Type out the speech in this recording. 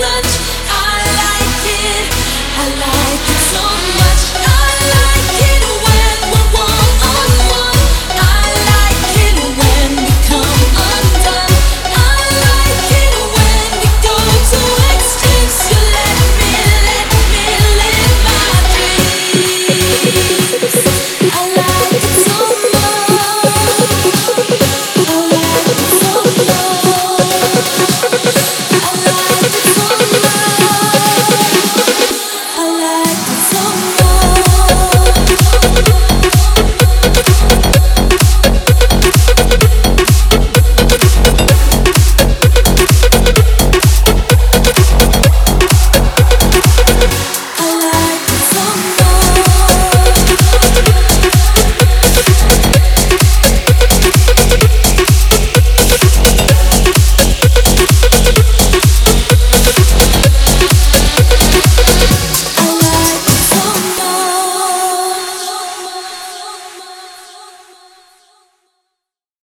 touch